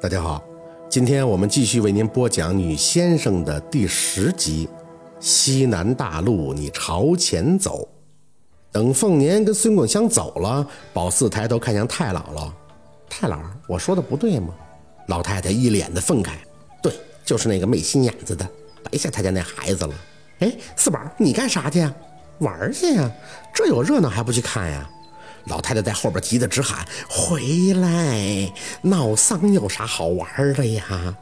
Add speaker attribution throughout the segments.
Speaker 1: 大家好，今天我们继续为您播讲《女先生》的第十集。西南大路，你朝前走。等凤年跟孙桂香走了，宝四抬头看向太姥姥：“太姥，我说的不对吗？”老太太一脸的愤慨：“对，就是那个没心眼子的，白下他家那孩子了。”哎，四宝，你干啥去呀？玩去呀？这有热闹还不去看呀？老太太在后边急得直喊：“回来！闹丧有啥好玩的呀？”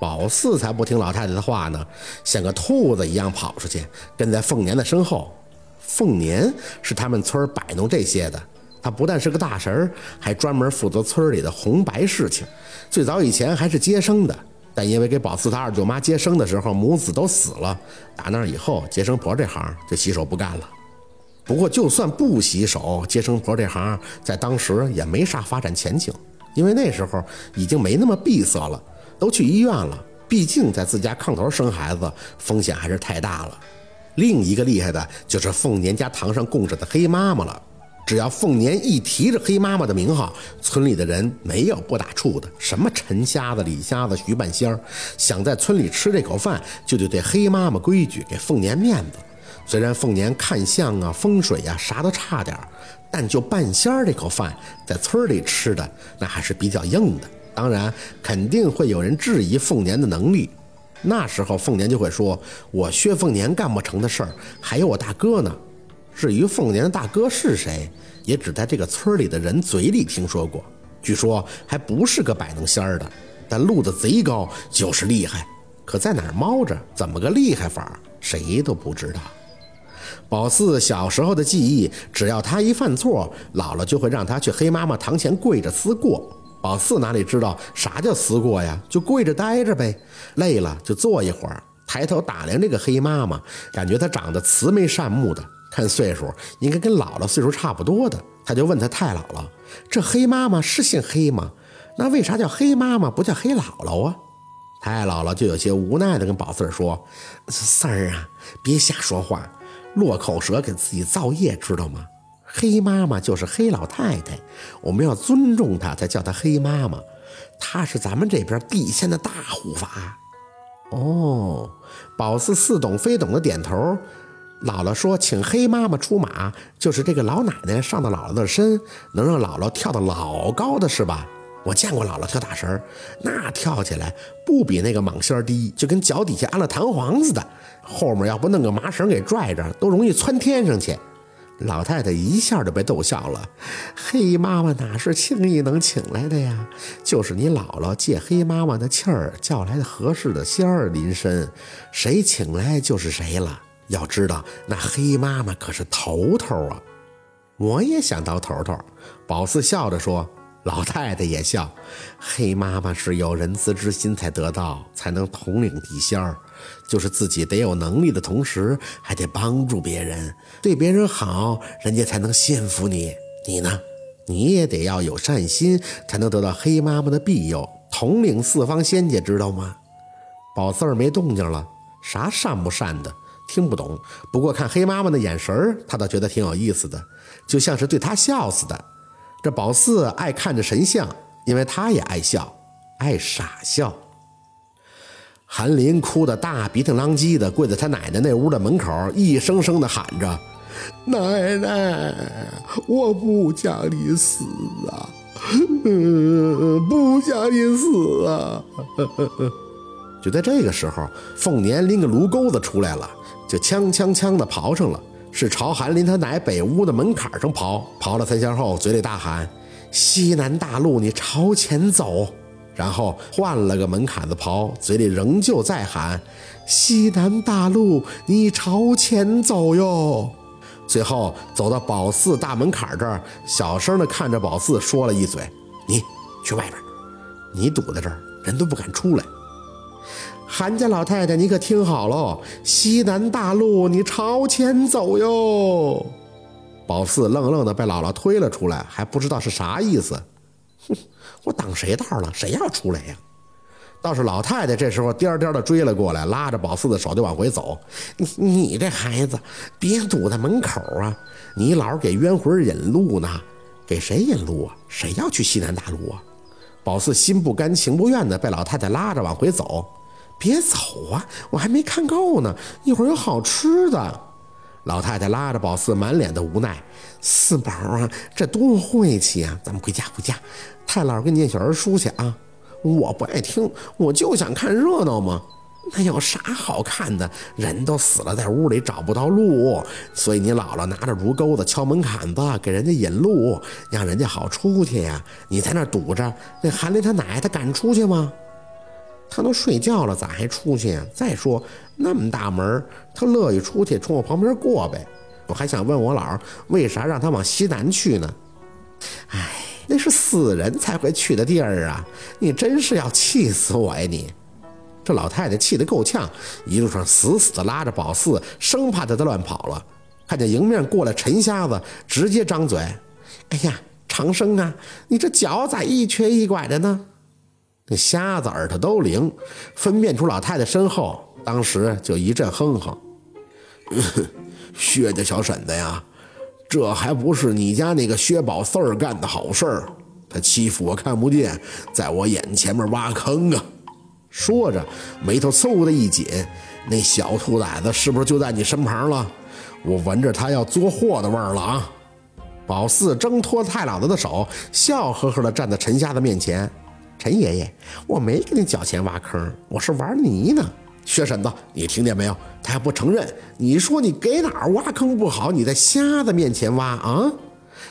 Speaker 1: 宝四才不听老太太的话呢，像个兔子一样跑出去，跟在凤年的身后。凤年是他们村摆弄这些的，他不但是个大神，还专门负责村里的红白事情。最早以前还是接生的，但因为给宝四他二舅妈接生的时候母子都死了，打那以后接生婆这行就洗手不干了。不过，就算不洗手，接生婆这行在当时也没啥发展前景，因为那时候已经没那么闭塞了，都去医院了。毕竟在自家炕头生孩子风险还是太大了。另一个厉害的就是凤年家堂上供着的黑妈妈了，只要凤年一提着黑妈妈的名号，村里的人没有不打怵的。什么陈瞎子、李瞎子、徐半仙儿，想在村里吃这口饭，就得对黑妈妈规矩，给凤年面子。虽然凤年看相啊、风水呀啥都差点儿但就半仙儿这口饭，在村里吃的那还是比较硬的。当然，肯定会有人质疑凤年的能力。那时候，凤年就会说：“我薛凤年干不成的事儿，还有我大哥呢。”至于凤年的大哥是谁，也只在这个村里的人嘴里听说过。据说还不是个摆弄仙儿的，但路子贼高，就是厉害。可在哪儿猫着，怎么个厉害法，谁都不知道。宝四小时候的记忆，只要他一犯错，姥姥就会让他去黑妈妈堂前跪着思过。宝四哪里知道啥叫思过呀？就跪着待着呗，累了就坐一会儿，抬头打量这个黑妈妈，感觉她长得慈眉善目的，看岁数应该跟姥姥岁数差不多的。他就问他太姥姥：“这黑妈妈是姓黑吗？那为啥叫黑妈妈不叫黑姥姥啊？”太姥姥就有些无奈的跟宝四说：“三儿啊，别瞎说话。”落口舌给自己造业，知道吗？黑妈妈就是黑老太太，我们要尊重她，才叫她黑妈妈。她是咱们这边地仙的大护法。哦，宝四似懂非懂的点头。姥姥说，请黑妈妈出马，就是这个老奶奶上到姥姥的身，能让姥姥跳得老高的是吧？我见过姥姥跳大绳，那跳起来不比那个蟒仙低，就跟脚底下安了弹簧似的。后面要不弄个麻绳给拽着，都容易窜天上去。老太太一下就被逗笑了。黑妈妈哪是轻易能请来的呀？就是你姥姥借黑妈妈的气儿叫来的合适的仙儿临身，谁请来就是谁了。要知道那黑妈妈可是头头啊！我也想当头头。宝四笑着说。老太太也笑，黑妈妈是有仁慈之心才得到，才能统领地仙儿。就是自己得有能力的同时，还得帮助别人，对别人好，人家才能信服你。你呢？你也得要有善心，才能得到黑妈妈的庇佑，统领四方仙界，知道吗？宝四儿没动静了，啥善不善的，听不懂。不过看黑妈妈的眼神儿他倒觉得挺有意思的，就像是对他笑似的。这宝四爱看着神像，因为他也爱笑，爱傻笑。韩林哭得大鼻涕啷叽的，跪在他奶奶那屋的门口，一声声的喊着：“奶奶，我不想你死啊，不想你死啊！”就在这个时候，凤年拎个炉钩子出来了，就锵锵锵的刨上了。是朝韩林他奶北屋的门槛上刨，刨了三下后，嘴里大喊：“西南大路，你朝前走。”然后换了个门槛子刨，嘴里仍旧在喊：“西南大路，你朝前走哟。”最后走到宝四大门槛这儿，小声的看着宝四说了一嘴：“你去外边，你堵在这儿，人都不敢出来。”韩家老太太，你可听好喽！西南大路，你朝前走哟。宝四愣愣的被姥姥推了出来，还不知道是啥意思。哼，我挡谁道了？谁要出来呀？倒是老太太这时候颠颠的追了过来，拉着宝四的手就往回走。你你这孩子，别堵在门口啊！你老给冤魂引路呢，给谁引路啊？谁要去西南大路啊？宝四心不甘情不愿的被老太太拉着往回走。别走啊，我还没看够呢，一会儿有好吃的。老太太拉着宝四，满脸的无奈。四宝啊，这多晦气啊！咱们回家回家，太姥给你念小人书去啊！我不爱听，我就想看热闹嘛。那有啥好看的？人都死了，在屋里找不到路，所以你姥姥拿着竹钩子敲门槛子，给人家引路，让人家好出去呀。你在那堵着，那韩林他奶他敢出去吗？他都睡觉了，咋还出去呀？再说那么大门，他乐意出去，从我旁边过呗。我还想问我姥为啥让他往西南去呢？哎，那是死人才会去的地儿啊！你真是要气死我呀你！这老太太气得够呛，一路上死死地拉着宝四，生怕他再乱跑了。看见迎面过来陈瞎子，直接张嘴：“哎呀，长生啊，你这脚咋一瘸一拐的呢？”那瞎子耳朵都灵，分辨出老太太身后，当时就一阵哼哼：“ 薛家小婶子呀，这还不是你家那个薛宝四儿干的好事儿？他欺负我看不见，在我眼前面挖坑啊！”说着，眉头嗖的一紧，那小兔崽子是不是就在你身旁了？我闻着他要作祸的味儿了啊！宝四挣脱太姥子的手，笑呵呵地站在陈瞎子面前。陈爷爷，我没给你脚钱挖坑，我是玩泥呢。薛婶子，你听见没有？他还不承认。你说你给哪儿挖坑不好，你在瞎子面前挖啊？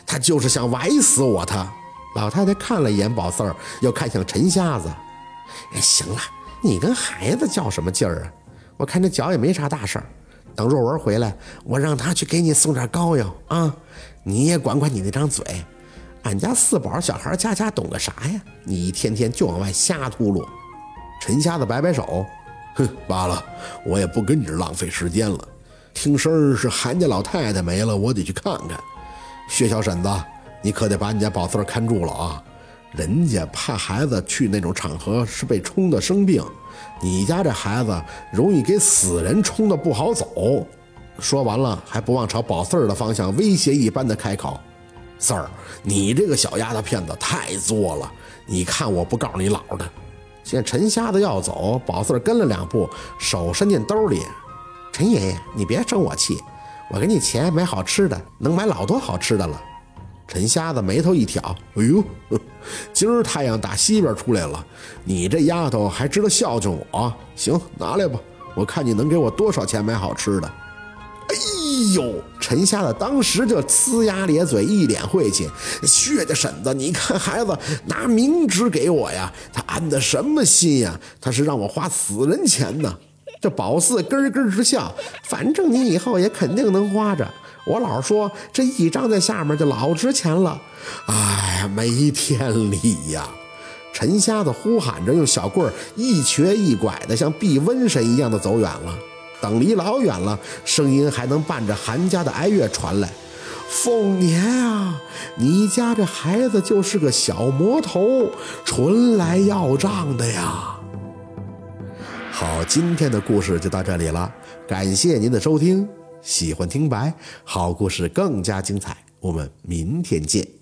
Speaker 1: 他就是想崴死我。他老太太看了一眼宝四儿，又看向陈瞎子。行了，你跟孩子较什么劲儿啊？我看这脚也没啥大事儿。等若文回来，我让他去给你送点膏药啊。你也管管你那张嘴。俺家四宝小孩家家懂个啥呀？你一天天就往外瞎秃噜。陈瞎子摆摆手，哼，罢了，我也不跟你这浪费时间了。听声是韩家老太太没了，我得去看看。薛小婶子，你可得把你家宝四看住了啊。人家怕孩子去那种场合是被冲的生病，你家这孩子容易给死人冲的不好走。说完了，还不忘朝宝四儿的方向威胁一般的开口：“四儿，你这个小丫头片子太作了，你看我不告诉你姥的。”见陈瞎子要走，宝四儿跟了两步，手伸进兜里：“陈爷爷，你别生我气，我给你钱买好吃的，能买老多好吃的了。”陈瞎子眉头一挑：“哎呦，今儿太阳打西边出来了，你这丫头还知道孝敬我？行，拿来吧，我看你能给我多少钱买好吃的。”哎呦，陈瞎子当时就呲牙咧嘴，一脸晦气：“薛家婶子，你看孩子拿冥纸给我呀，他安的什么心呀？他是让我花死人钱呢。”这宝四咯咯直笑：“反正你以后也肯定能花着。”我老说这一张在下面就老值钱了，哎呀，没天理呀！陈瞎子呼喊着，用小棍儿一瘸一拐的，像避瘟神一样的走远了。等离老远了，声音还能伴着韩家的哀乐传来：“凤年啊，你家这孩子就是个小魔头，纯来要账的呀！”好，今天的故事就到这里了，感谢您的收听。喜欢听白，好故事更加精彩。我们明天见。